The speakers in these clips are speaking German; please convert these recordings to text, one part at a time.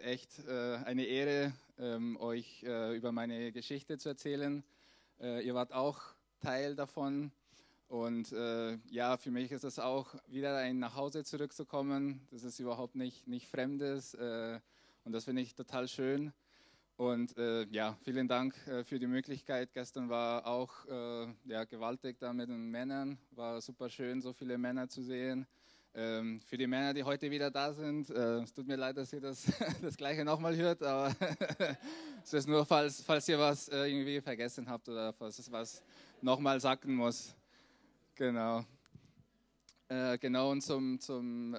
echt äh, eine Ehre, ähm, euch äh, über meine Geschichte zu erzählen. Äh, ihr wart auch Teil davon. Und äh, ja, für mich ist es auch wieder ein nach Hause zurückzukommen. Das ist überhaupt nicht, nicht Fremdes. Äh, und das finde ich total schön. Und äh, ja, vielen Dank für die Möglichkeit. Gestern war auch ja, gewaltig da mit den Männern. War super schön, so viele Männer zu sehen. Ähm, für die Männer, die heute wieder da sind, äh, es tut mir leid, dass ihr das, das Gleiche nochmal hört, aber es ist nur, falls, falls ihr was äh, irgendwie vergessen habt oder falls es was nochmal sagen muss. Genau. Äh, genau, und zum, zum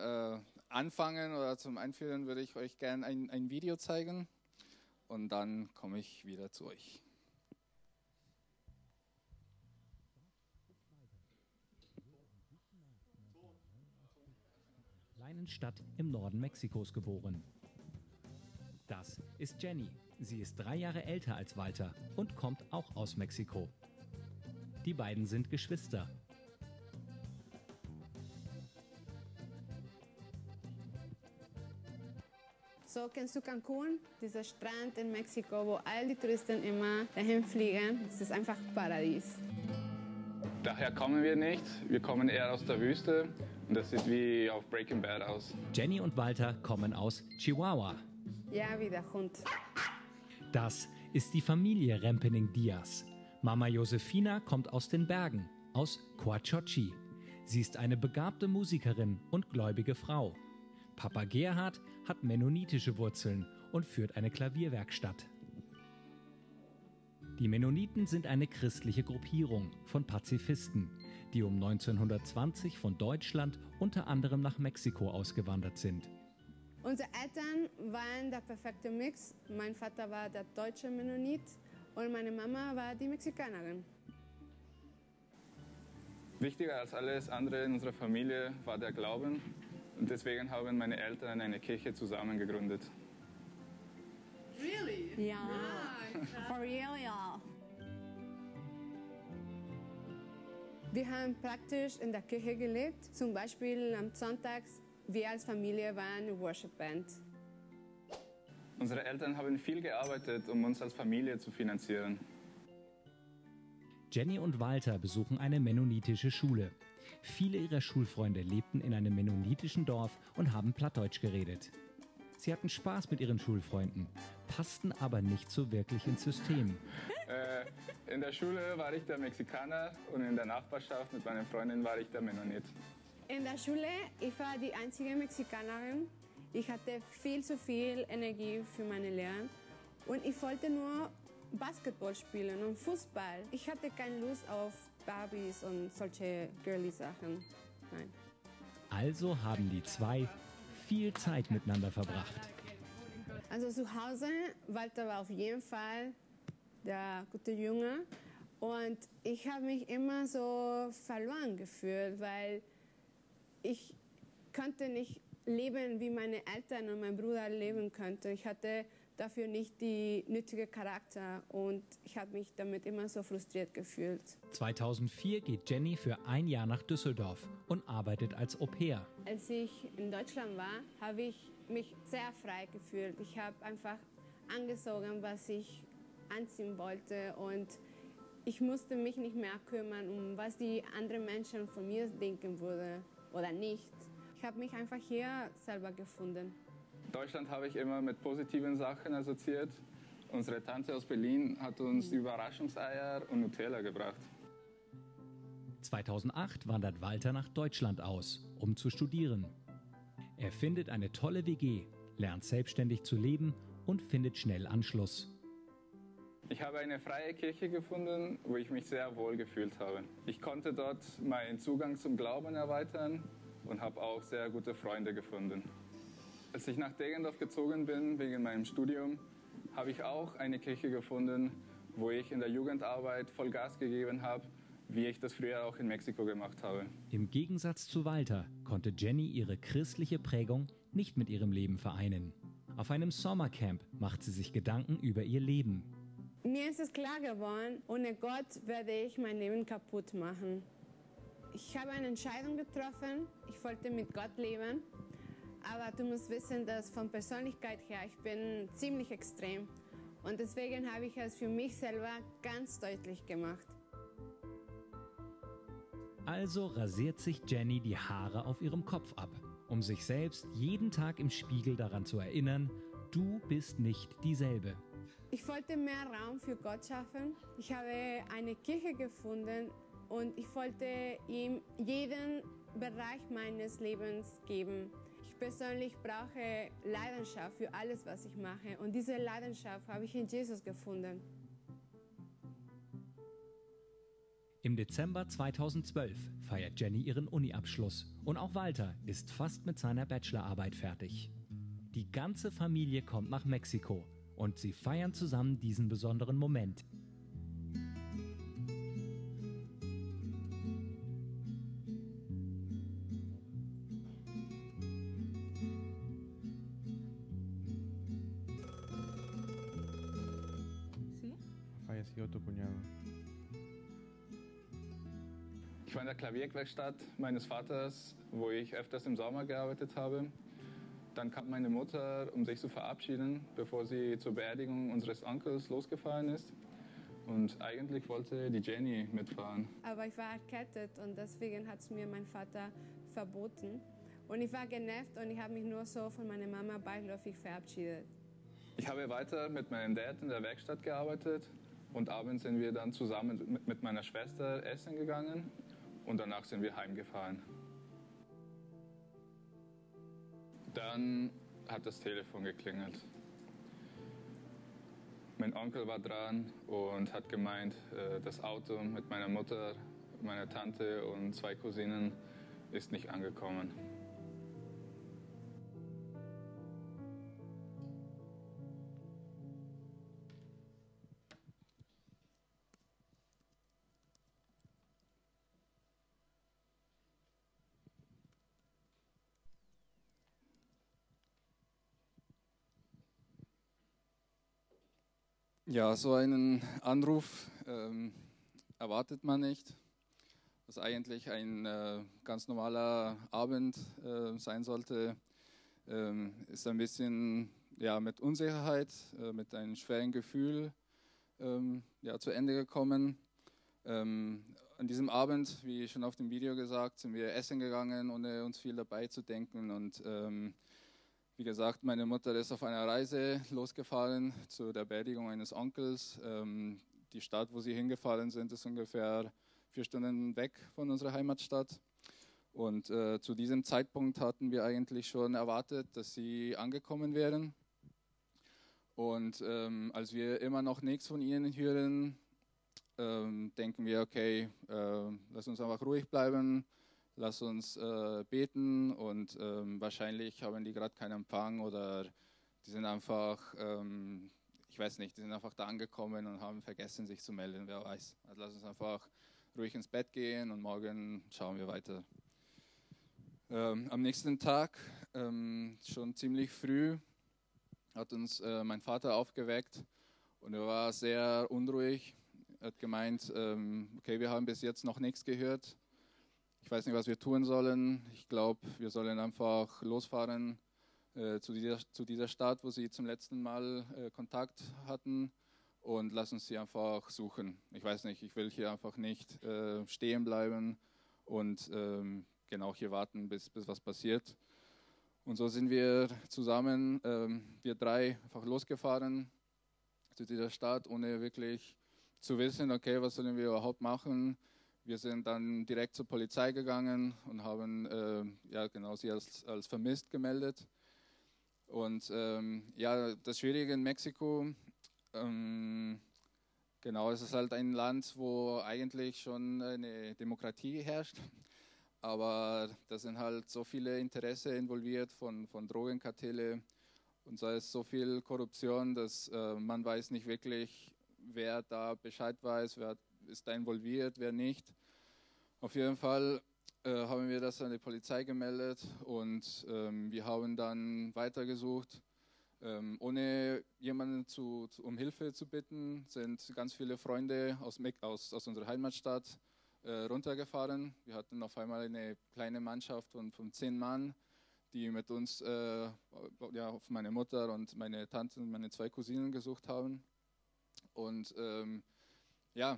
Anfangen oder zum Einführen würde ich euch gerne ein, ein Video zeigen und dann komme ich wieder zu euch. Kleinen Stadt im Norden Mexikos geboren. Das ist Jenny. Sie ist drei Jahre älter als Walter und kommt auch aus Mexiko. Die beiden sind Geschwister So kennst du Cancun, dieser Strand in Mexiko, wo all die Touristen immer dahin fliegen. Es ist einfach Paradies. Daher kommen wir nicht. Wir kommen eher aus der Wüste das sieht wie auf Breaking Bad aus. Jenny und Walter kommen aus Chihuahua. Ja, wie der Hund. Das ist die Familie Rempening Diaz. Mama Josefina kommt aus den Bergen, aus Coachochi. Sie ist eine begabte Musikerin und gläubige Frau. Papa Gerhard hat mennonitische Wurzeln und führt eine Klavierwerkstatt. Die Mennoniten sind eine christliche Gruppierung von Pazifisten, die um 1920 von Deutschland unter anderem nach Mexiko ausgewandert sind. Unsere Eltern waren der perfekte Mix. Mein Vater war der deutsche Mennonit und meine Mama war die Mexikanerin. Wichtiger als alles andere in unserer Familie war der Glauben. Und deswegen haben meine Eltern eine Kirche zusammen gegründet. Really? Ja. Yeah. For real, ja. Wir haben praktisch in der Kirche gelebt. Zum Beispiel am Sonntags, wir als Familie waren eine Worship Band. Unsere Eltern haben viel gearbeitet, um uns als Familie zu finanzieren. Jenny und Walter besuchen eine mennonitische Schule. Viele ihrer Schulfreunde lebten in einem mennonitischen Dorf und haben Plattdeutsch geredet. Sie hatten Spaß mit ihren Schulfreunden, passten aber nicht so wirklich ins System. Äh, in der Schule war ich der Mexikaner und in der Nachbarschaft mit meinen Freundinnen war ich der Mennonit. In der Schule, ich war die einzige Mexikanerin. Ich hatte viel zu viel Energie für meine Lehre und ich wollte nur Basketball spielen und Fußball. Ich hatte keine Lust auf Barbies und solche girly Sachen. Nein. Also haben die zwei viel Zeit miteinander verbracht. Also zu Hause, Walter war auf jeden Fall der gute Junge. Und ich habe mich immer so verloren gefühlt, weil ich konnte nicht leben, wie meine Eltern und mein Bruder leben könnten. Ich hatte dafür nicht die nötige Charakter und ich habe mich damit immer so frustriert gefühlt. 2004 geht Jenny für ein Jahr nach Düsseldorf und arbeitet als Au pair. Als ich in Deutschland war, habe ich mich sehr frei gefühlt. Ich habe einfach angezogen, was ich anziehen wollte und ich musste mich nicht mehr kümmern, um was die anderen Menschen von mir denken würden oder nicht. Ich habe mich einfach hier selber gefunden. Deutschland habe ich immer mit positiven Sachen assoziiert. Unsere Tante aus Berlin hat uns mhm. Überraschungseier und Nutella gebracht. 2008 wandert Walter nach Deutschland aus, um zu studieren. Er findet eine tolle WG, lernt selbstständig zu leben und findet schnell Anschluss. Ich habe eine freie Kirche gefunden, wo ich mich sehr wohl gefühlt habe. Ich konnte dort meinen Zugang zum Glauben erweitern und habe auch sehr gute Freunde gefunden. Als ich nach Degendorf gezogen bin wegen meinem Studium, habe ich auch eine Kirche gefunden, wo ich in der Jugendarbeit voll Gas gegeben habe, wie ich das früher auch in Mexiko gemacht habe. Im Gegensatz zu Walter konnte Jenny ihre christliche Prägung nicht mit ihrem Leben vereinen. Auf einem Sommercamp macht sie sich Gedanken über ihr Leben. Mir ist es klar geworden, ohne Gott werde ich mein Leben kaputt machen. Ich habe eine Entscheidung getroffen, ich wollte mit Gott leben Aber du musst wissen, dass von Persönlichkeit her, ich bin ziemlich extrem. Und deswegen habe ich es für mich selber ganz deutlich gemacht. Also rasiert sich Jenny die Haare auf ihrem Kopf ab, um sich selbst jeden Tag im Spiegel daran zu erinnern, du bist nicht dieselbe. Ich wollte mehr Raum für Gott schaffen. Ich habe eine Kirche gefunden und ich wollte ihm jeden Bereich meines Lebens geben. Ich persönlich brauche Leidenschaft für alles, was ich mache und diese Leidenschaft habe ich in Jesus gefunden. Im Dezember 2012 feiert Jenny ihren Uni-Abschluss und auch Walter ist fast mit seiner Bachelorarbeit fertig. Die ganze Familie kommt nach Mexiko und sie feiern zusammen diesen besonderen Moment. Ha fallecido tu cuñado. Ich war in der Klavierwerkstatt meines Vaters, wo ich öfters im Sommer gearbeitet habe. Dann kam meine Mutter, um sich zu verabschieden, bevor sie zur Beerdigung unseres Onkels losgefahren ist. Und eigentlich wollte die Jenny mitfahren. Aber ich war erkältet und deswegen hat es mir mein Vater verboten. Und ich war genervt und ich habe mich nur so von meiner Mama beiläufig verabschiedet. Ich habe weiter mit meinem Dad in der Werkstatt gearbeitet und abends sind wir dann zusammen mit meiner Schwester essen gegangen und danach sind wir heimgefahren. Dann hat das Telefon geklingelt. Mein Onkel war dran und hat gemeint, äh, das Auto mit meiner Mutter, meiner Tante und zwei Cousinen ist nicht angekommen. Ja, so einen Anruf ähm, erwartet man nicht. Was eigentlich ein äh, ganz normaler Abend äh, sein sollte, ähm, ist ein bisschen ja, mit Unsicherheit, äh, mit einem schweren Gefühl ähm, ja, zu Ende gekommen. Ähm, an diesem Abend, wie schon auf dem Video gesagt, sind wir essen gegangen, ohne uns viel dabei zu denken. Und ähm, wie gesagt, meine Mutter ist auf einer Reise losgefahren zu der Beerdigung eines Onkels. Ähm, die Stadt, wo sie hingefahren sind, ist ungefähr vier Stunden weg von unserer Heimatstadt. Und äh, zu diesem Zeitpunkt hatten wir eigentlich schon erwartet, dass sie angekommen wären. Und ähm, als wir immer noch nichts von ihnen hören, ähm, denken wir, okay, äh, lass uns einfach ruhig bleiben, lass uns äh, beten und ähm, wahrscheinlich haben die gerade keinen Empfang oder die sind einfach, ähm, ich weiß nicht, die sind einfach da angekommen und haben vergessen, sich zu melden, wer weiß. Also lass uns einfach ruhig ins Bett gehen und morgen schauen wir weiter. Ähm, am nächsten Tag, ähm, schon ziemlich früh, hat uns äh, mein Vater aufgeweckt und er war sehr unruhig. Er hat gemeint, ähm, okay, wir haben bis jetzt noch nichts gehört. Ich weiß nicht, was wir tun sollen. Ich glaube, wir sollen einfach losfahren äh, zu, dieser, zu dieser Stadt, wo sie zum letzten Mal äh, Kontakt hatten und lass uns sie einfach suchen. Ich weiß nicht, ich will hier einfach nicht äh, stehen bleiben und ähm, genau hier warten, bis, bis was passiert. Und so sind wir zusammen, ähm, wir drei, einfach losgefahren zu dieser Stadt, ohne wirklich zu wissen, okay, was sollen wir überhaupt machen. Wir sind dann direkt zur Polizei gegangen und haben äh, ja, genau sie als, als vermisst gemeldet. Und ähm, ja, das Schwierige in Mexiko, ähm, genau, es ist halt ein Land, wo eigentlich schon eine Demokratie herrscht. Aber da sind halt so viele Interessen involviert von, von Drogenkartelle und da ist so viel Korruption, dass äh, man weiß nicht wirklich, wer da Bescheid weiß, wer ist da involviert, wer nicht. Auf jeden Fall äh, haben wir das an die Polizei gemeldet und ähm, wir haben dann weitergesucht. Ähm, ohne jemanden zu, zu, um Hilfe zu bitten, sind ganz viele Freunde aus, aus, aus unserer Heimatstadt äh, runtergefahren. Wir hatten auf einmal eine kleine Mannschaft von, von zehn Mann, die mit uns, äh, ja, auf meine Mutter und meine Tante und meine zwei Cousinen gesucht haben. Und ähm, ja,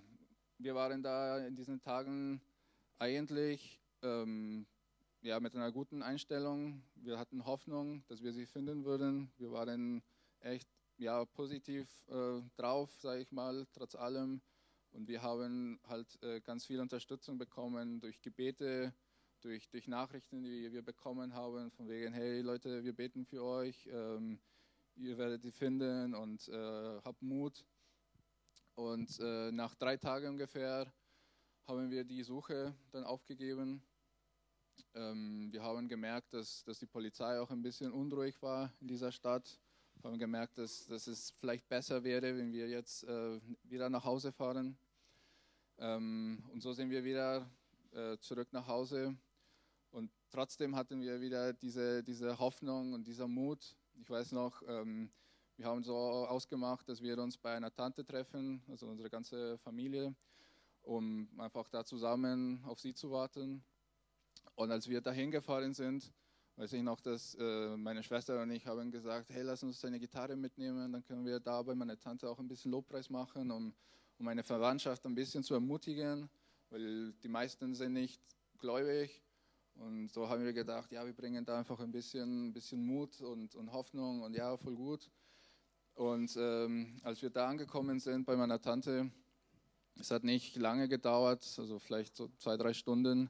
wir waren da in diesen Tagen eigentlich ähm, ja, mit einer guten Einstellung. Wir hatten Hoffnung, dass wir sie finden würden. Wir waren echt ja, positiv äh, drauf, sage ich mal, trotz allem. Und wir haben halt äh, ganz viel Unterstützung bekommen durch Gebete, durch, durch Nachrichten, die wir bekommen haben, von wegen, hey Leute, wir beten für euch, ähm, ihr werdet sie finden und äh, habt Mut. Und äh, nach drei Tagen ungefähr haben wir die Suche dann aufgegeben. Ähm, wir haben gemerkt, dass, dass die Polizei auch ein bisschen unruhig war in dieser Stadt. Wir haben gemerkt, dass, dass es vielleicht besser wäre, wenn wir jetzt äh, wieder nach Hause fahren. Ähm, und so sind wir wieder äh, zurück nach Hause. Und trotzdem hatten wir wieder diese, diese Hoffnung und dieser Mut. Ich weiß noch, ähm, wir haben so ausgemacht, dass wir uns bei einer Tante treffen, also unsere ganze Familie, um einfach da zusammen auf sie zu warten. Und als wir dahin gefahren sind, weiß ich noch, dass äh, meine Schwester und ich haben gesagt, hey, lass uns deine Gitarre mitnehmen, dann können wir da bei meiner Tante auch ein bisschen Lobpreis machen, um, um meine Verwandtschaft ein bisschen zu ermutigen, weil die meisten sind nicht gläubig und so haben wir gedacht, ja, wir bringen da einfach ein bisschen, ein bisschen Mut und, und Hoffnung und ja, voll gut. Und ähm, als wir da angekommen sind bei meiner Tante, es hat nicht lange gedauert, also vielleicht so zwei, drei Stunden.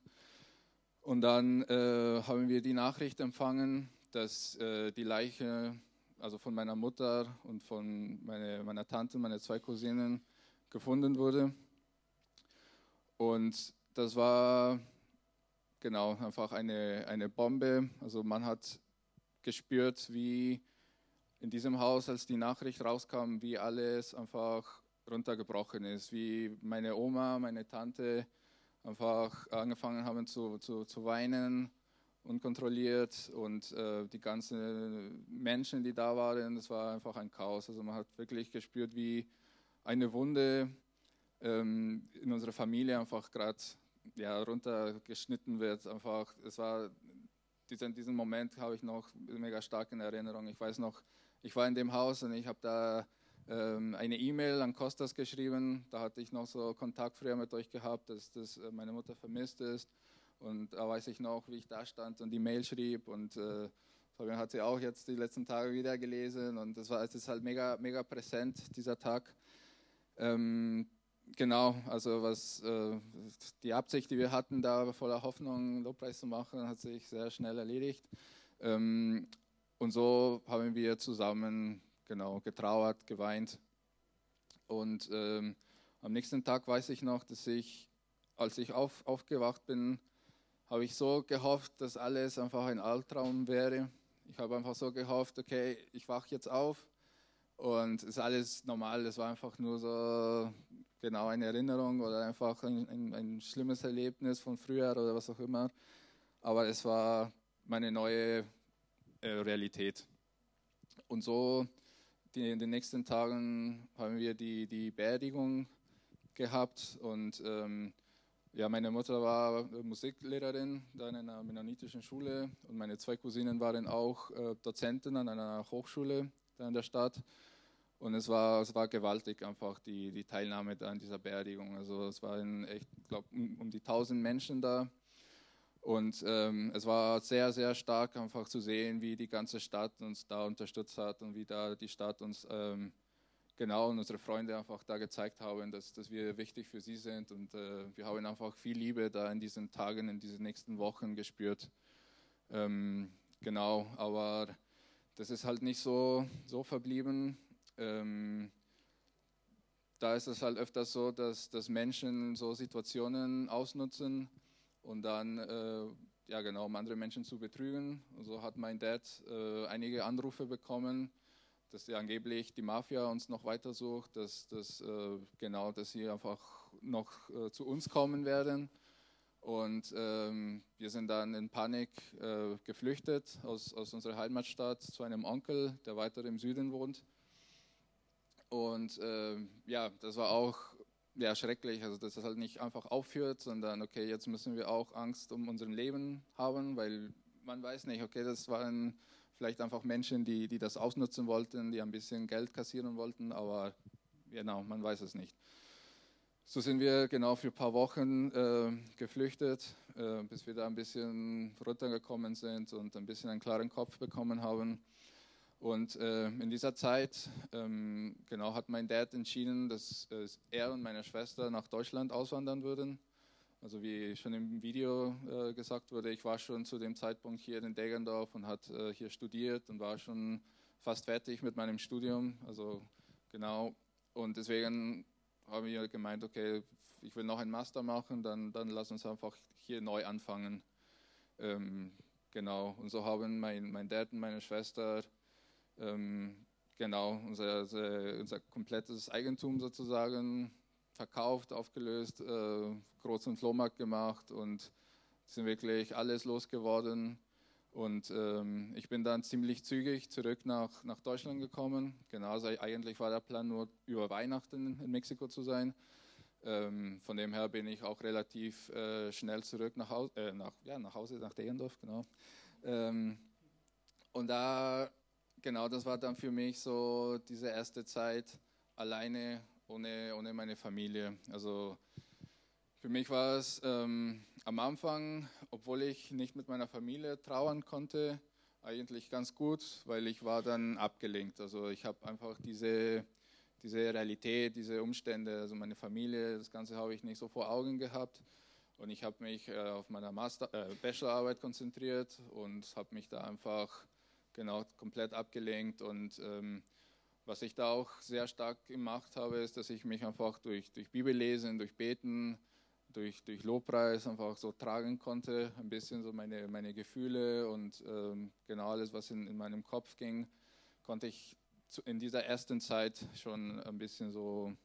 Und dann äh, haben wir die Nachricht empfangen, dass äh, die Leiche, also von meiner Mutter und von meine, meiner Tante, meine zwei Cousinen, gefunden wurde. Und das war Genau, einfach eine, eine Bombe. Also man hat gespürt, wie in diesem Haus, als die Nachricht rauskam, wie alles einfach runtergebrochen ist, wie meine Oma, meine Tante einfach angefangen haben zu, zu, zu weinen, unkontrolliert und äh, die ganzen Menschen, die da waren, das war einfach ein Chaos. Also man hat wirklich gespürt, wie eine Wunde ähm, in unserer Familie einfach gerade ja, runtergeschnitten wird. Einfach, es war diesen, diesen Moment habe ich noch mega stark in Erinnerung. Ich weiß noch, ich war in dem Haus und ich habe da ähm, eine E-Mail an Kostas geschrieben. Da hatte ich noch so Kontakt früher mit euch gehabt, dass, dass äh, meine Mutter vermisst ist. Und da weiß ich noch, wie ich da stand und die Mail schrieb. Und äh, Fabian hat sie auch jetzt die letzten Tage wieder gelesen. Und das war, es ist halt mega, mega präsent, dieser Tag. Ähm, Genau, also was äh, die Absicht, die wir hatten, da voller Hoffnung Lobpreis zu machen, hat sich sehr schnell erledigt. Ähm, und so haben wir zusammen genau getrauert, geweint. Und ähm, am nächsten Tag weiß ich noch, dass ich, als ich auf, aufgewacht bin, habe ich so gehofft, dass alles einfach ein Albtraum wäre. Ich habe einfach so gehofft, okay, ich wache jetzt auf und es ist alles normal. Es war einfach nur so genau eine Erinnerung oder einfach ein, ein, ein, schlimmes Erlebnis von früher oder was auch immer. Aber es war meine neue Realität. Und so die, in den nächsten Tagen haben wir die, die Beerdigung gehabt und ähm, ja, meine Mutter war Musiklehrerin da in einer mennonitischen Schule und meine zwei Cousinen waren auch äh, Dozenten an einer Hochschule da in der Stadt. Und es war, es war gewaltig einfach die, die Teilnahme an dieser Beerdigung. Also es waren echt, glaube, um, um, die 1000 Menschen da. Und ähm, es war sehr, sehr stark einfach zu sehen, wie die ganze Stadt uns da unterstützt hat und wie da die Stadt uns ähm, genau und unsere Freunde einfach da gezeigt haben, dass, dass wir wichtig für sie sind. Und äh, wir haben einfach viel Liebe da in diesen Tagen, in diesen nächsten Wochen gespürt. Ähm, genau, aber das ist halt nicht so, so verblieben ähm, da ist es halt öfters so, dass, dass Menschen so Situationen ausnutzen und dann, äh, ja genau, um andere Menschen zu betrügen. Und so hat mein Dad äh, einige Anrufe bekommen, dass die angeblich die Mafia uns noch weiter sucht, dass, dass äh, genau, dass sie einfach noch äh, zu uns kommen werden. Und ähm, wir sind dann in Panik äh, geflüchtet aus, aus unserer Heimatstadt zu einem Onkel, der weiter im Süden wohnt. Und äh, ja, das war auch ja, schrecklich, also dass das halt nicht einfach aufhört, sondern okay, jetzt müssen wir auch Angst um unser Leben haben, weil man weiß nicht, okay, das waren vielleicht einfach Menschen, die, die das ausnutzen wollten, die ein bisschen Geld kassieren wollten, aber genau, man weiß es nicht. So sind wir genau für ein paar Wochen äh, geflüchtet, äh, bis wir da ein bisschen runtergekommen sind und ein bisschen einen klaren Kopf bekommen haben. Und äh, in dieser Zeit ähm, genau hat mein Dad entschieden, dass äh, er und meine Schwester nach Deutschland auswandern würden. Also wie schon im Video äh, gesagt wurde, ich war schon zu dem Zeitpunkt hier in Degendorf und hat äh, hier studiert und war schon fast fertig mit meinem Studium. Also genau. Und deswegen haben wir gemeint, okay, ich will noch einen Master machen, dann, dann lass uns einfach hier neu anfangen. Ähm, genau. Und so haben mein, mein Dad und meine Schwester ähm, genau unser, unser, komplettes Eigentum sozusagen verkauft, aufgelöst, äh, großen Flohmarkt gemacht und sind wirklich alles losgeworden. Und ähm, ich bin dann ziemlich zügig zurück nach, nach Deutschland gekommen. Genau, also eigentlich war der Plan nur über Weihnachten in Mexiko zu sein. Ähm, von dem her bin ich auch relativ äh, schnell zurück nach, Haus, äh, nach, ja, nach Hause, nach Degendorf, genau. Ähm, und da, genau, das war dann für mich so diese erste Zeit alleine ohne, ohne meine Familie. Also für mich war es ähm, am Anfang, obwohl ich nicht mit meiner Familie trauern konnte, eigentlich ganz gut, weil ich war dann abgelenkt. Also ich habe einfach diese, diese Realität, diese Umstände, also meine Familie, das Ganze habe ich nicht so vor Augen gehabt. Und ich habe mich äh, auf meiner Master, äh, Bachelorarbeit konzentriert und habe mich da einfach genau komplett abgelenkt und ähm, was ich da auch sehr stark gemacht habe, ist, dass ich mich einfach durch, durch Bibellesen, durch Beten, durch, durch Lobpreis einfach so tragen konnte, ein bisschen so meine, meine Gefühle und ähm, genau alles, was in, in meinem Kopf ging, konnte ich in dieser ersten Zeit schon ein bisschen so,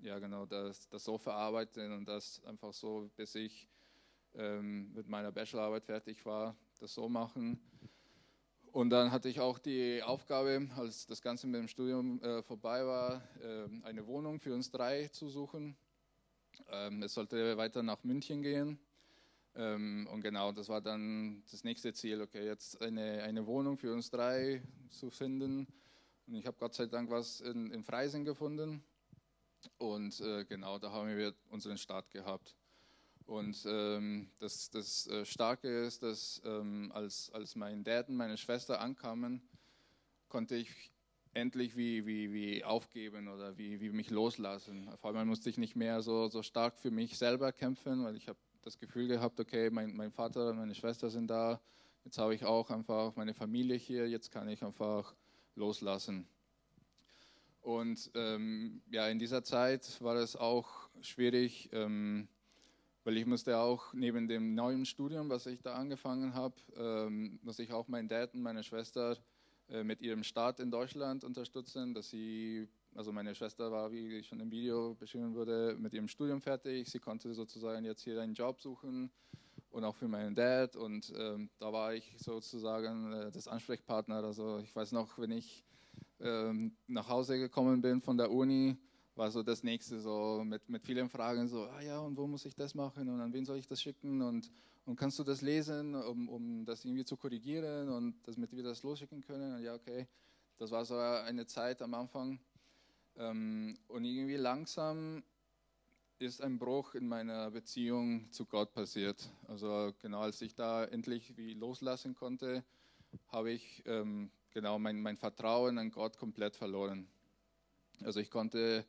ja genau, das, das so verarbeiten und das einfach so, bis ich ähm, mit meiner Bachelorarbeit fertig war, das so machen. Und dann hatte ich auch die Aufgabe, als das Ganze mit dem Studium äh, vorbei war, äh, eine Wohnung für uns drei zu suchen. Ähm, es sollte weiter nach München gehen. Ähm, und genau, das war dann das nächste Ziel, okay, jetzt eine, eine Wohnung für uns drei zu finden. Und ich habe Gott sei Dank was in, in Freising gefunden. Und äh, genau, da haben wir unseren Start gehabt. Und ähm, das, das äh, Starke ist, dass ähm, als, als mein Dad und meine Schwester ankamen, konnte ich endlich wie, wie, wie aufgeben oder wie, wie mich loslassen. Auf einmal musste ich nicht mehr so, so stark für mich selber kämpfen, weil ich habe das Gefühl gehabt, okay, mein, mein Vater meine Schwester sind da, jetzt habe ich auch einfach meine Familie hier, jetzt kann ich einfach loslassen. Und ähm, ja, in dieser Zeit war es auch schwierig, ähm, weil ich musste auch neben dem neuen Studium, was ich da angefangen habe, ähm, muss ich auch meinen Dad und meine Schwester äh, mit ihrem Start in Deutschland unterstützen, dass sie, also meine Schwester war, wie schon im Video beschrieben wurde, mit ihrem Studium fertig. Sie konnte sozusagen jetzt hier einen Job suchen und auch für meinen Dad und ähm, da war ich sozusagen äh, das Ansprechpartner. Also ich weiß noch, wenn ich ähm, nach Hause gekommen bin von der Uni, war so das nächste, so mit, mit vielen Fragen, so, ah ja, und wo muss ich das machen und an wen soll ich das schicken und, und kannst du das lesen, um, um das irgendwie zu korrigieren und damit wir das losschicken können? Und ja, okay, das war so eine Zeit am Anfang. Ähm, und irgendwie langsam ist ein Bruch in meiner Beziehung zu Gott passiert. Also genau als ich da endlich wie loslassen konnte, habe ich ähm, genau mein, mein Vertrauen an Gott komplett verloren. Also ich konnte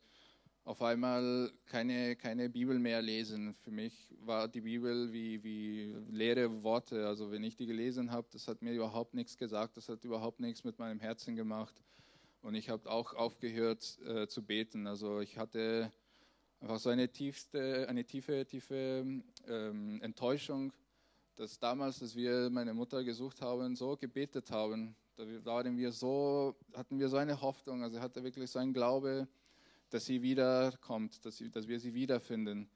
auf einmal keine, keine Bibel mehr lesen. Für mich war die Bibel wie, wie leere Worte. Also wenn ich die gelesen habe, das hat mir überhaupt nichts gesagt, das hat überhaupt nichts mit meinem Herzen gemacht. Und ich habe auch aufgehört äh, zu beten. Also ich hatte einfach so eine tiefste, eine tiefe, tiefe ähm, Enttäuschung, dass damals, als wir meine Mutter gesucht haben, so gebetet haben. Da waren wir so, hatten wir so eine Hoffnung, also hatte wirklich so ein Glaube, dass sie wiederkommt, dass, sie, dass wir sie wiederfinden.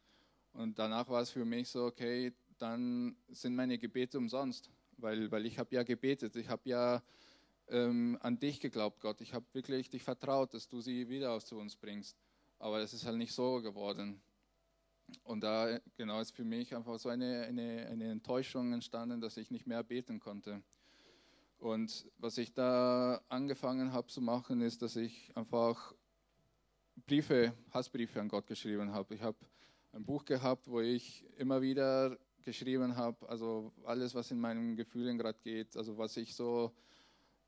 Und danach war es für mich so, okay, dann sind meine Gebete umsonst, weil, weil ich habe ja gebetet, ich habe ja ähm, an dich geglaubt, Gott, ich habe wirklich dich vertraut, dass du sie wieder zu uns bringst. Aber es ist halt nicht so geworden. Und da genau ist für mich einfach so eine, eine, eine Enttäuschung entstanden, dass ich nicht mehr beten konnte. Und was ich da angefangen habe zu machen, ist, dass ich einfach Briefe, Hassbriefe an Gott geschrieben habe. Ich habe ein Buch gehabt, wo ich immer wieder geschrieben habe, also alles, was in meinen Gefühlen gerade geht, also was ich so,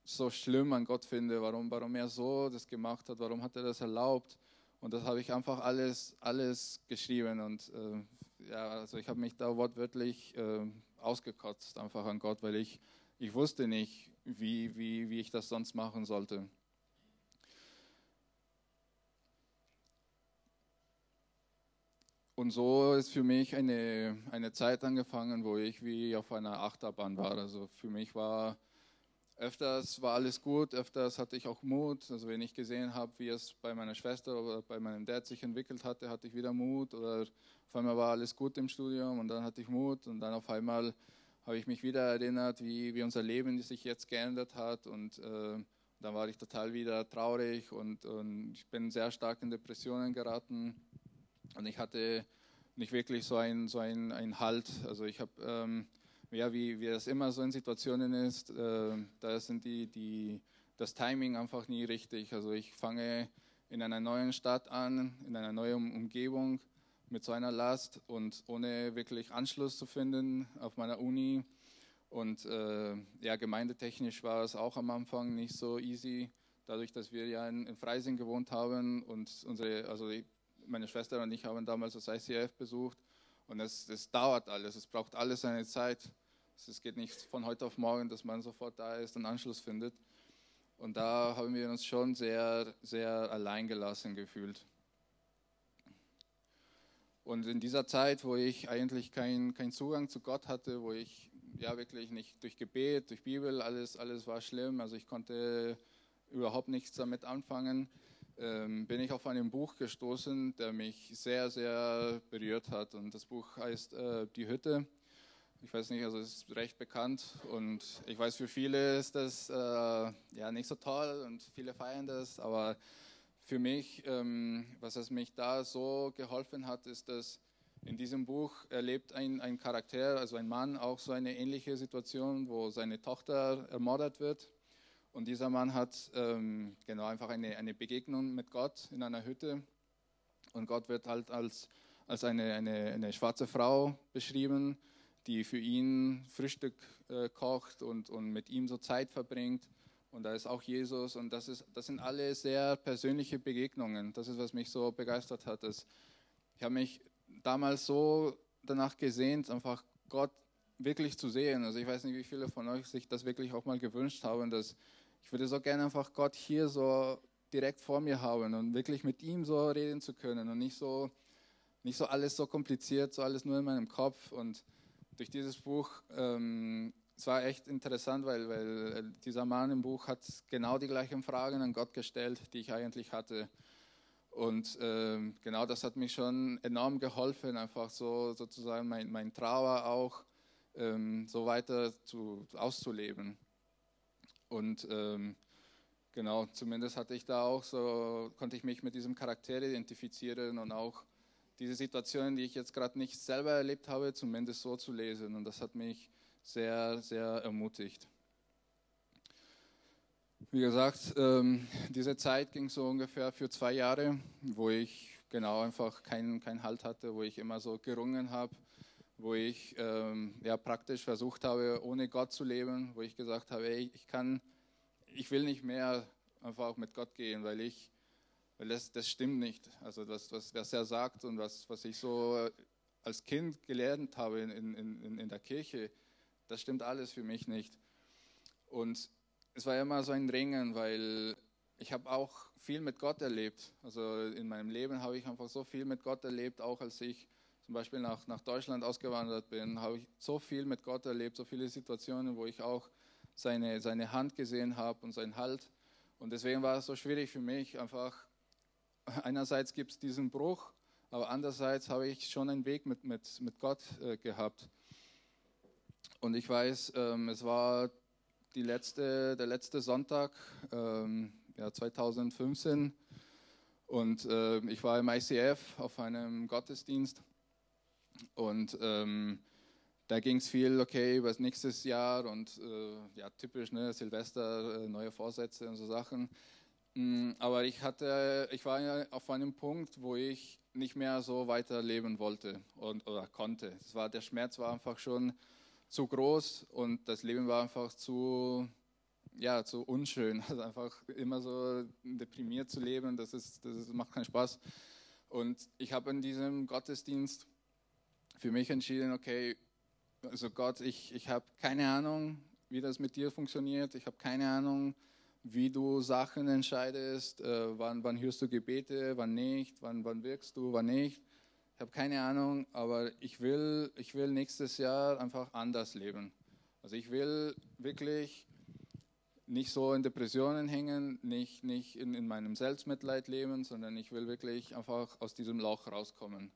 so schlimm an Gott finde, warum, warum er so das gemacht hat, warum hat er das erlaubt. Und das habe ich einfach alles, alles geschrieben. Und äh, ja, also ich habe mich da wortwörtlich äh, ausgekotzt einfach an Gott, weil ich, ich wusste nicht, wie, wie, wie ich das sonst machen sollte. Und so ist für mich eine, eine Zeit angefangen, wo ich wie auf einer Achterbahn war. Also für mich war öfters war alles gut, öfters hatte ich auch Mut. Also wenn ich gesehen habe, wie es bei meiner Schwester oder bei meinem Dad sich entwickelt hatte, hatte ich wieder Mut. Oder auf einmal war alles gut im Studium und dann hatte ich Mut. Und dann auf einmal habe ich mich wieder erinnert, wie, wie unser Leben sich jetzt geändert hat. Und äh, dann war ich total wieder traurig und, und ich bin sehr stark in Depressionen geraten. Und ich hatte nicht wirklich so einen so ein, Halt. Also ich habe, ähm, ja, wie, wie das immer so in Situationen ist, äh, da sind die, die, das Timing einfach nie richtig. Also ich fange in einer neuen Stadt an, in einer neuen Umgebung mit so einer Last und ohne wirklich Anschluss zu finden auf meiner Uni. Und äh, ja, gemeindetechnisch war es auch am Anfang nicht so easy, dadurch, dass wir ja in, in Freising gewohnt haben und unsere, also meine Schwester und ich haben damals das ICF besucht und es, es dauert alles, es braucht alles seine Zeit. Es geht nicht von heute auf morgen, dass man sofort da ist und Anschluss findet. Und da haben wir uns schon sehr, sehr alleingelassen gefühlt. Und in dieser Zeit, wo ich eigentlich keinen kein Zugang zu Gott hatte, wo ich ja wirklich nicht durch Gebet, durch Bibel, alles, alles war schlimm, also ich konnte überhaupt nichts damit anfangen, ähm, bin ich auf ein Buch gestoßen, der mich sehr, sehr berührt hat. Und das Buch heißt äh, Die Hütte. Ich weiß nicht, also es ist recht bekannt und ich weiß, für viele ist das äh, ja nicht so toll und viele feiern das, aber für mich, ähm, was es mich da so geholfen hat, ist, dass in diesem Buch erlebt ein, ein Charakter, also ein Mann, auch so eine ähnliche Situation, wo seine Tochter ermordet wird und dieser Mann hat ähm, genau einfach eine, eine Begegnung mit Gott in einer Hütte. Und Gott wird halt als, als eine, eine, eine schwarze Frau beschrieben, die für ihn Frühstück äh, kocht und, und mit ihm so Zeit verbringt. Und da ist auch Jesus. Und das, ist, das sind alle sehr persönliche Begegnungen. Das ist, was mich so begeistert hat. Dass ich habe mich damals so danach gesehnt, einfach Gott wirklich zu sehen. Also ich weiß nicht, wie viele von euch sich das wirklich auch mal gewünscht haben, dass ich würde so gerne einfach Gott hier so direkt vor mir haben und wirklich mit ihm so reden zu können und nicht so, nicht so alles so kompliziert, so alles nur in meinem Kopf. Und durch dieses Buch, ähm, es war echt interessant, weil, weil äh, dieser Mann im Buch hat genau die gleichen Fragen an Gott gestellt, die ich eigentlich hatte. Und ähm, genau das hat mich schon enorm geholfen, einfach so sozusagen mein, mein Trauer auch ähm, so weiter zu, auszuleben. Und ähm, genau, zumindest hatte ich da auch so, konnte ich mich mit diesem Charakter identifizieren und auch diese Situationen, die ich jetzt gerade nicht selber erlebt habe, zumindest so zu lesen. Und das hat mich sehr, sehr ermutigt. Wie gesagt, ähm, diese Zeit ging so ungefähr für zwei Jahre, wo ich genau einfach keinen kein Halt hatte, wo ich immer so gerungen habe, wo ich ähm, ja, praktisch versucht habe, ohne Gott zu leben, wo ich gesagt habe, ey, ich kann, ich will nicht mehr einfach mit Gott gehen, weil ich, weil das, das stimmt nicht. Also das, was, was er sagt und was, was ich so als Kind gelernt habe in, in, in, in der Kirche, das stimmt alles für mich nicht. Und es war immer so ein Ringen, weil ich habe auch viel mit Gott erlebt. Also in meinem Leben habe ich einfach so viel mit Gott erlebt, auch als ich zum Beispiel nach, nach Deutschland ausgewandert bin, habe ich so viel mit Gott erlebt, so viele Situationen, wo ich auch seine, seine Hand gesehen habe und seinen Halt. Und deswegen war es so schwierig für mich, einfach, einerseits gibt es diesen Bruch, aber andererseits habe ich schon einen Weg mit, mit, mit Gott äh, gehabt. Und ich weiß, ähm, es war die letzte, der letzte Sonntag, ähm, ja, 2015, und äh, ich war im ICF auf einem Gottesdienst Und ähm, da ging es viel, okay, über das nächste Jahr und äh, ja, typisch, ne, Silvester, äh, neue Vorsätze und so Sachen. Mm, aber ich hatte, ich war ja auf einem Punkt, wo ich nicht mehr so weiterleben wollte und, oder konnte. Es war, der Schmerz war einfach schon zu groß und das Leben war einfach zu, ja, zu unschön. Also einfach immer so deprimiert zu leben, das, ist, das macht keinen Spaß. Und ich habe in diesem Gottesdienst für mich entschieden, okay, also Gott, ich, ich habe keine Ahnung, wie das mit dir funktioniert. Ich habe keine Ahnung, wie du Sachen entscheidest. Äh, wann, wann hörst du Gebete, wann nicht, wann, wann wirkst du, wann nicht. Ich habe keine Ahnung, aber ich will, ich will nächstes Jahr einfach anders leben. Also ich will wirklich nicht so in Depressionen hängen, nicht, nicht in, in meinem Selbstmitleid leben, sondern ich will wirklich einfach aus diesem Lauch rauskommen.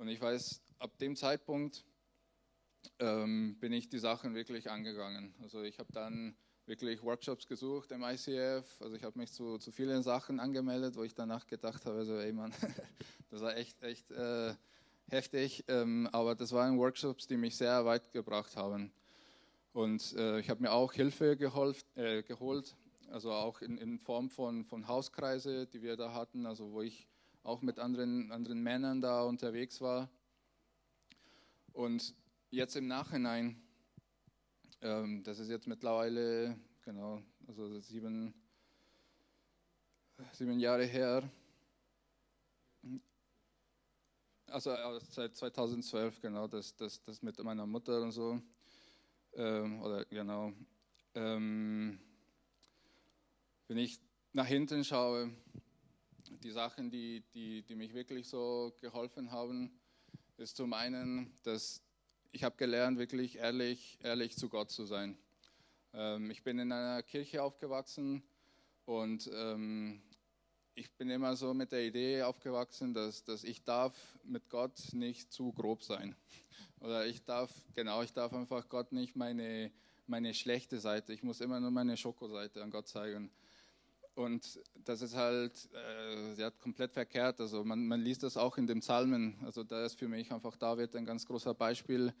Und ich weiß, ab dem Zeitpunkt ähm, bin ich die Sachen wirklich angegangen. Also ich habe dann wirklich Workshops gesucht im ICF. Also ich habe mich zu, zu vielen Sachen angemeldet, wo ich danach gedacht habe, so, ey Mann, das war echt, echt äh, heftig. Ähm, aber das waren Workshops, die mich sehr weit gebracht haben. Und äh, ich habe mir auch Hilfe geholf, äh, geholt, also auch in, in Form von, von Hauskreise, die wir da hatten, also wo ich auch mit anderen, anderen Männern da unterwegs war. Und jetzt im Nachhinein, ähm, das ist jetzt mittlerweile, genau, also sieben, sieben Jahre her, also seit 2012, genau, das, das, das mit meiner Mutter und so ähm, oder genau, ähm, wenn ich nach hinten schaue, die Sachen, die, die, die mich wirklich so geholfen haben, ist zum einen, dass ich habe gelernt, wirklich ehrlich, ehrlich zu Gott zu sein. Ähm, ich bin in einer Kirche aufgewachsen und ähm, ich bin immer so mit der Idee aufgewachsen, dass, dass ich darf mit Gott nicht zu grob sein. Oder ich darf, genau, ich darf einfach Gott nicht meine, meine schlechte Seite, ich muss immer nur meine Schokoseite an Gott zeigen. Und das ist halt äh, ja, komplett verkehrt. Also man, man liest das auch in den Psalmen. Also da ist für mich einfach David ein ganz großer Beispiel,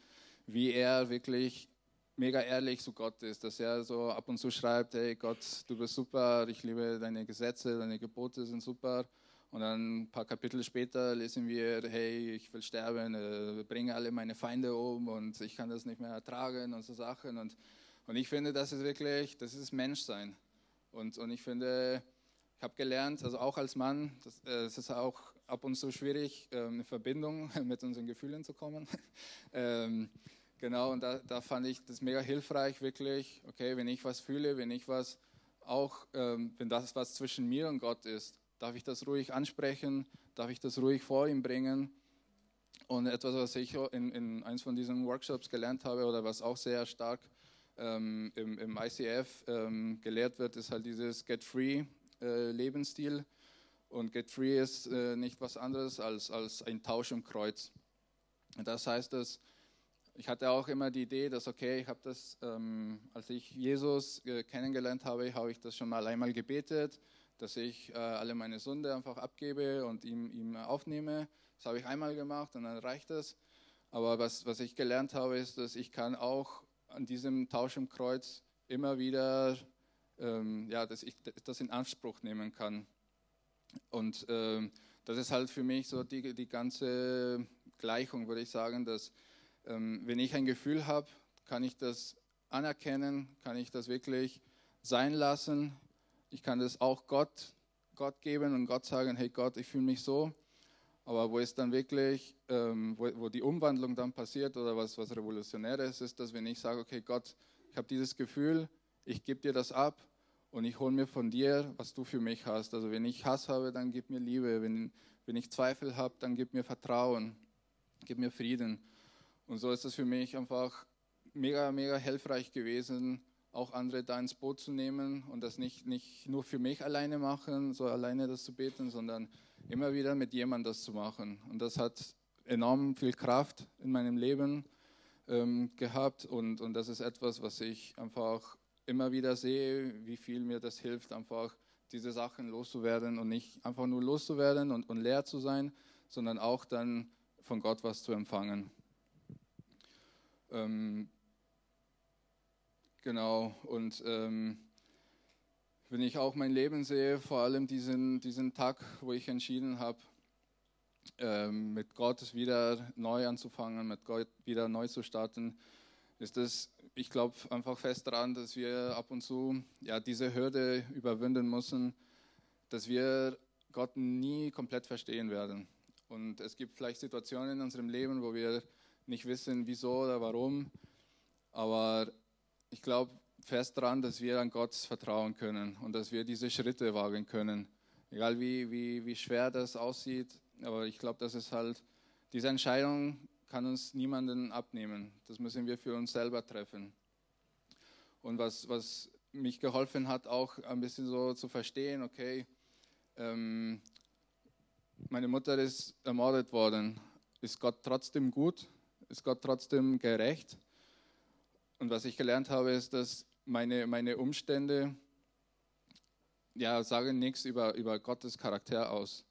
wie er wirklich mega ehrlich zu Gott ist, dass er so ab und zu schreibt, hey Gott, du bist super, ich liebe deine Gesetze, deine Gebote sind super. Und dann ein paar Kapitel später lesen wir, hey, ich will sterben, äh, bringe alle meine Feinde um und ich kann das nicht mehr ertragen und so Sachen. Und, und ich finde, das ist wirklich, das ist Menschsein. Und, und ich finde, ich habe gelernt, also auch als Mann, das, äh, es ist auch ab und zu schwierig, äh, in Verbindung mit unseren Gefühlen zu kommen. ähm, genau, und da, da fand ich das mega hilfreich, wirklich, okay, wenn ich was fühle, wenn ich was auch, ähm, wenn das was zwischen mir und Gott ist, Darf ich das ruhig ansprechen? Darf ich das ruhig vor ihm bringen? Und etwas, was ich in, in eins von diesen Workshops gelernt habe oder was auch sehr stark ähm, im, im, ICF ähm, gelehrt wird, ist halt dieses Get Free äh, Lebensstil. Und Get Free ist äh, nicht was anderes als, als ein Tausch im Kreuz. Das heißt, dass ich hatte auch immer die Idee, dass okay, ich habe das, ähm, als ich Jesus äh, kennengelernt habe, habe ich das schon mal einmal gebetet dass ich äh, alle meine Sünde einfach abgebe und ihm, ihm aufnehme. Das habe ich einmal gemacht und dann reicht das. Aber was, was ich gelernt habe, ist, dass ich kann auch an diesem Tausch im Kreuz immer wieder, ähm, ja, dass ich das in Anspruch nehmen kann. Und ähm, das ist halt für mich so die, die ganze Gleichung, würde ich sagen, dass ähm, wenn ich ein Gefühl habe, kann ich das anerkennen, kann ich das wirklich sein lassen, ich kann das auch Gott, Gott geben und Gott sagen, hey Gott, ich fühle mich so. Aber wo es dann wirklich, ähm, wo, wo, die Umwandlung dann passiert oder was, was Revolutionäres ist, dass wenn ich sage, okay Gott, ich habe dieses Gefühl, ich gebe dir das ab und ich hole mir von dir, was du für mich hast. Also wenn ich Hass habe, dann gib mir Liebe. Wenn, wenn ich Zweifel habe, dann gib mir Vertrauen, gib mir Frieden. Und so ist es für mich einfach mega, mega hilfreich gewesen, auch andere da ins Boot zu nehmen und das nicht, nicht nur für mich alleine machen, so alleine das zu beten, sondern immer wieder mit jemandem das zu machen. Und das hat enorm viel Kraft in meinem Leben ähm, gehabt und, und das ist etwas, was ich einfach immer wieder sehe, wie viel mir das hilft, einfach diese Sachen loszuwerden und nicht einfach nur loszuwerden und, und leer zu sein, sondern auch dann von Gott was zu empfangen. Ähm, genau, und ähm, wenn ich auch mein Leben sehe, vor allem diesen, diesen Tag, wo ich entschieden habe, ähm, mit Gott wieder neu anzufangen, mit Gott wieder neu zu starten, ist das, ich glaube einfach fest daran, dass wir ab und zu ja, diese Hürde überwinden müssen, dass wir Gott nie komplett verstehen werden. Und es gibt vielleicht Situationen in unserem Leben, wo wir nicht wissen, wieso oder warum. Aber ich glaube fest daran, dass wir an Gott vertrauen können und dass wir diese Schritte wagen können. Egal wie, wie, wie schwer das aussieht, aber ich glaube, dass es halt, diese Entscheidung kann uns niemanden abnehmen. Das müssen wir für uns selber treffen. Und was, was mich geholfen hat, auch ein bisschen so zu verstehen, okay, ähm, meine Mutter ist ermordet worden. Ist Gott trotzdem gut? Ist Gott trotzdem gerecht? Und was ich gelernt habe, ist, dass meine, meine Umstände ja, sagen nichts über, über Gottes Charakter aus.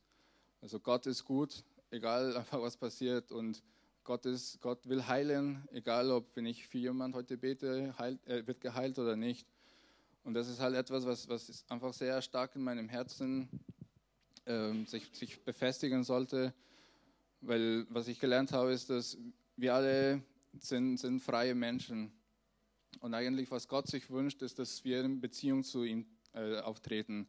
Also Gott ist gut, egal was passiert. Und Gott, ist, Gott will heilen, egal ob, wenn ich für jemanden heute bete, heilt, äh, wird geheilt oder nicht. Und das ist halt etwas, was, was einfach sehr stark in meinem Herzen äh, sich, sich befestigen sollte. Weil was ich gelernt habe, ist, dass wir alle sind, sind freie Menschen. Und eigentlich, was Gott sich wünscht, ist, dass wir in Beziehung zu ihm äh, auftreten.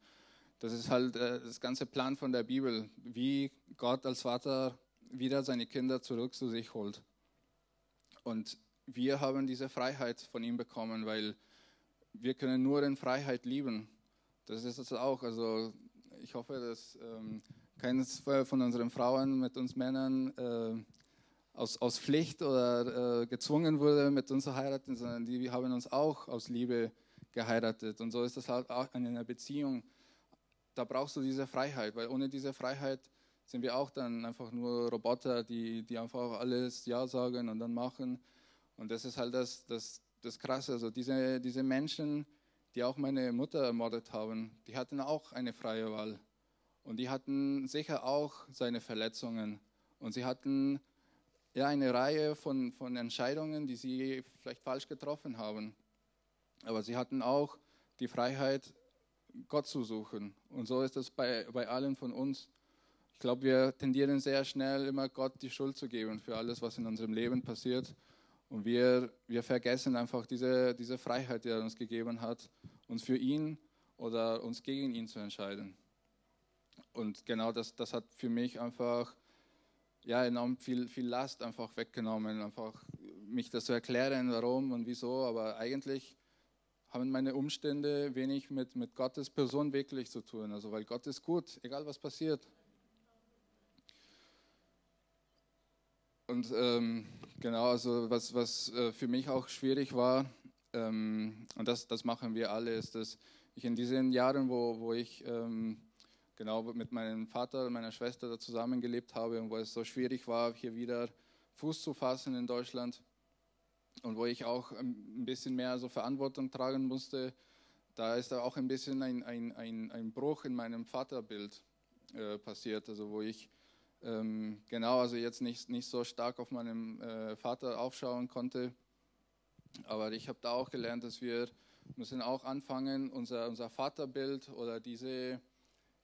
Das ist halt äh, das ganze Plan von der Bibel, wie Gott als Vater wieder seine Kinder zurück zu sich holt. Und wir haben diese Freiheit von ihm bekommen, weil wir können nur in Freiheit lieben. Das ist es auch. Also ich hoffe, dass ähm, keines von unseren Frauen mit uns Männern äh, aus, aus Pflicht oder äh, gezwungen wurde, mit uns zu heiraten, sondern die haben uns auch aus Liebe geheiratet. Und so ist das halt auch in einer Beziehung. Da brauchst du diese Freiheit, weil ohne diese Freiheit sind wir auch dann einfach nur Roboter, die, die einfach alles Ja sagen und dann machen. Und das ist halt das, das, das Krasse. Also diese, diese Menschen, die auch meine Mutter ermordet haben, die hatten auch eine freie Wahl. Und die hatten sicher auch seine Verletzungen. Und sie hatten ja eine Reihe von, von Entscheidungen, die sie vielleicht falsch getroffen haben. Aber sie hatten auch die Freiheit, Gott zu suchen. Und so ist es bei, bei allen von uns. Ich glaube, wir tendieren sehr schnell immer Gott die Schuld zu geben für alles, was in unserem Leben passiert. Und wir, wir vergessen einfach diese, diese Freiheit, die er uns gegeben hat, uns für ihn oder uns gegen ihn zu entscheiden. Und genau das, das hat für mich einfach ja, enorm viel, viel Last einfach weggenommen, einfach mich das zu erklären, warum und wieso. Aber eigentlich haben meine Umstände wenig mit, mit Gottes Person wirklich zu tun. Also weil Gott ist gut, egal was passiert. Und ähm, genau, also was, was äh, für mich auch schwierig war, ähm, und das, das machen wir alle, ist, dass ich in diesen Jahren, wo, wo ich ähm, genau mit meinem Vater und meiner Schwester da zusammengelebt habe und wo es so schwierig war, hier wieder Fuß zu fassen in Deutschland und wo ich auch ein bisschen mehr so Verantwortung tragen musste, da ist da auch ein bisschen ein, ein, ein, ein Bruch in meinem Vaterbild äh, passiert, also wo ich ähm, genau, also jetzt nicht, nicht so stark auf meinen äh, Vater aufschauen konnte. Aber ich habe da auch gelernt, dass wir müssen auch anfangen, unser, unser Vaterbild oder diese,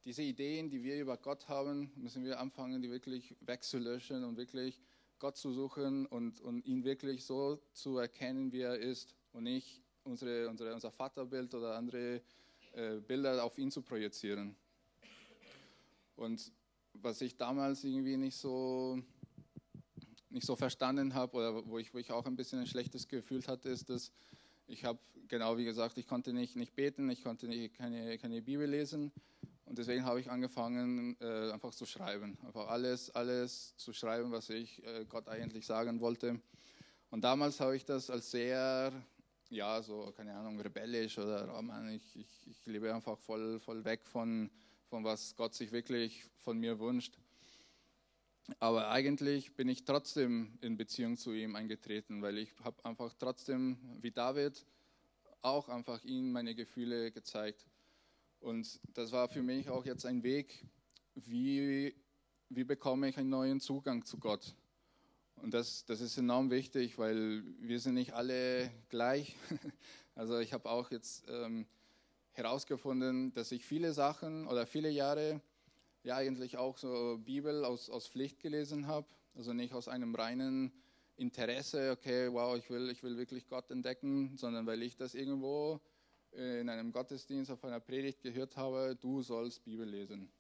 diese Ideen, die wir über Gott haben, müssen wir anfangen, die wirklich wegzulöschen und wirklich Gott zu suchen und, und ihn wirklich so zu erkennen, wie er ist und nicht unsere, unsere, unser Vaterbild oder andere äh, Bilder auf ihn zu projizieren. Und was ich damals irgendwie nicht so, nicht so verstanden habe oder wo ich, wo ich auch ein bisschen ein schlechtes Gefühl hatte, ist, dass ich habe, genau wie gesagt, ich konnte nicht, nicht beten, ich konnte nicht, keine, keine Bibel lesen und deswegen habe ich angefangen, äh, einfach zu schreiben. Einfach alles, alles zu schreiben, was ich äh, Gott eigentlich sagen wollte. Und damals habe ich das als sehr, ja, so, keine Ahnung, rebellisch oder, oh Mann, ich, ich, ich lebe einfach voll, voll weg von, von was Gott sich wirklich von mir wünscht. Aber eigentlich bin ich trotzdem in Beziehung zu ihm eingetreten, weil ich habe einfach trotzdem, wie David, auch einfach ihm meine Gefühle gezeigt. Und das war für mich auch jetzt ein Weg, wie, wie bekomme ich einen neuen Zugang zu Gott. Und das, das ist enorm wichtig, weil wir sind nicht alle gleich. Also ich habe auch jetzt ähm, herausgefunden, dass ich viele Sachen oder viele Jahre ja eigentlich auch so Bibel aus, aus Pflicht gelesen habe. Also nicht aus einem reinen Interesse, okay, wow, ich will, ich will wirklich Gott entdecken, sondern weil ich das irgendwo in einem Gottesdienst auf einer Predigt gehört habe, du sollst Bibel lesen.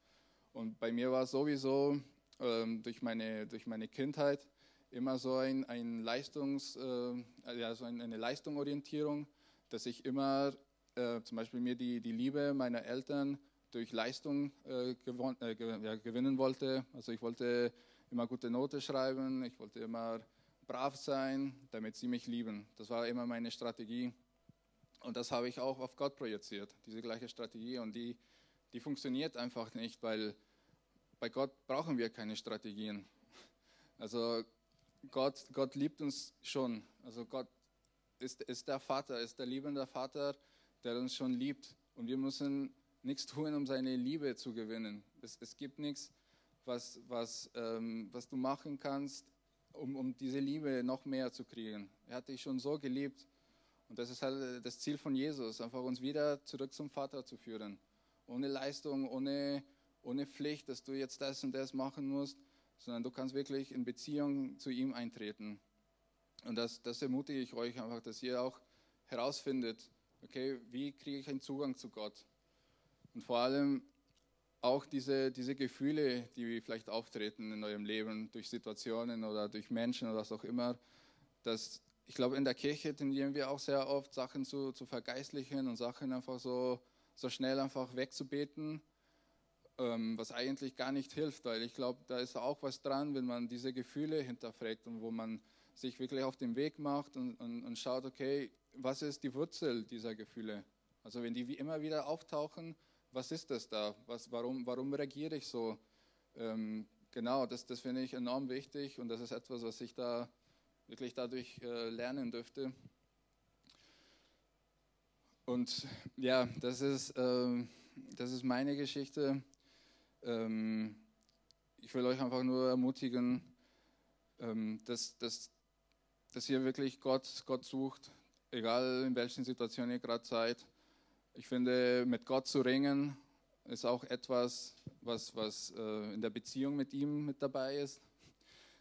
Und bei mir war es sowieso ähm, durch, meine, durch meine Kindheit immer so ein, ein Leistungs, äh, ja, so eine Leistungsorientierung, dass ich immer äh, zum Beispiel mir die, die Liebe meiner Eltern durch Leistung äh, gewon, äh, ja, gewinnen wollte. Also ich wollte immer gute Note schreiben, ich wollte immer brav sein, damit sie mich lieben. Das war immer meine Strategie. Und das habe ich auch auf Gott projiziert, diese gleiche Strategie. Und die, die funktioniert einfach nicht, weil bei Gott brauchen wir keine Strategien. Also Gott, Gott liebt uns schon. Also Gott ist, ist der Vater, ist der liebende Vater, der uns schon liebt. Und wir müssen nichts tun, um seine Liebe zu gewinnen. Es, es gibt nichts, was, was, ähm, was du machen kannst, um, um diese Liebe noch mehr zu kriegen. Er hat dich schon so geliebt. Und das ist halt das Ziel von Jesus, einfach uns wieder zurück zum Vater zu führen. Ohne Leistung, ohne, ohne Pflicht, dass du jetzt das und das machen musst, sondern du kannst wirklich in Beziehung zu ihm eintreten. Und das, das ermutige ich euch einfach, dass ihr auch herausfindet, okay, wie kriege ich einen Zugang zu Gott? Und vor allem auch diese, diese Gefühle, die vielleicht auftreten in eurem Leben durch Situationen oder durch Menschen oder was auch immer, dass ich glaube, in der Kirche tendieren wir auch sehr oft, Sachen zu, zu vergeistlichen und Sachen einfach so, so schnell einfach wegzubeten, ähm, was eigentlich gar nicht hilft, weil ich glaube, da ist auch was dran, wenn man diese Gefühle hinterfragt und wo man sich wirklich auf den Weg macht und, und, und schaut, okay, was ist die Wurzel dieser Gefühle? Also wenn die wie immer wieder auftauchen, was ist das da? Was, warum, warum reagiere ich so? Ähm, genau, das, das finde ich enorm wichtig und das ist etwas, was ich da wirklich dadurch äh, lernen dürfte. Und ja, das ist, äh, das ist meine Geschichte. Ähm, ich will euch einfach nur ermutigen, ähm, dass, dass, dass ihr wirklich Gott, Gott sucht, egal in welchen Situationen ihr gerade seid. Ich finde, mit Gott zu ringen, ist auch etwas, was, was äh, in der Beziehung mit ihm mit dabei ist.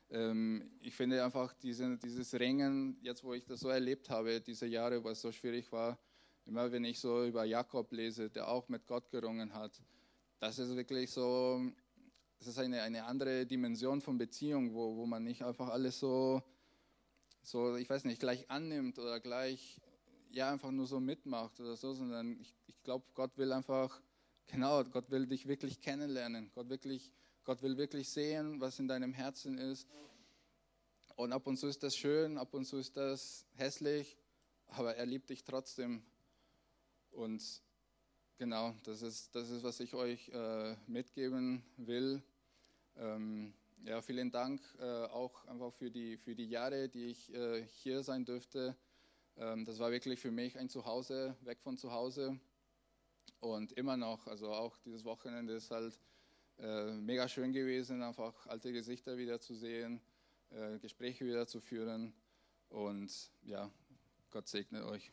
Ähm, ich finde einfach diese, dieses Ringen, jetzt wo ich das so erlebt habe, diese Jahre, wo es so schwierig war, immer wenn ich so über Jakob lese, der auch mit Gott gerungen hat, das ist wirklich so, das ist eine, eine andere Dimension von Beziehung, wo, wo man nicht einfach alles so, so, ich weiß nicht, gleich annimmt oder gleich, ja, einfach nur so mitmacht oder so, sondern ich, ich glaube, Gott will einfach, genau, Gott will dich wirklich kennenlernen, Gott wirklich Gott will wirklich sehen, was in deinem Herzen ist. Und ab und zu ist das schön, ab und zu ist das hässlich, aber er liebt dich trotzdem. Und genau, das ist, das ist was ich euch äh, mitgeben will. Ähm, ja, vielen Dank äh, auch einfach für die, für die Jahre, die ich äh, hier sein dürfte. Ähm, das war wirklich für mich ein Zuhause, weg von zu Hause. Und immer noch, also auch dieses Wochenende ist halt äh, mega schön gewesen, einfach alte Gesichter wieder zu sehen, äh, Gespräche wieder zu führen. Und ja, Gott segne euch.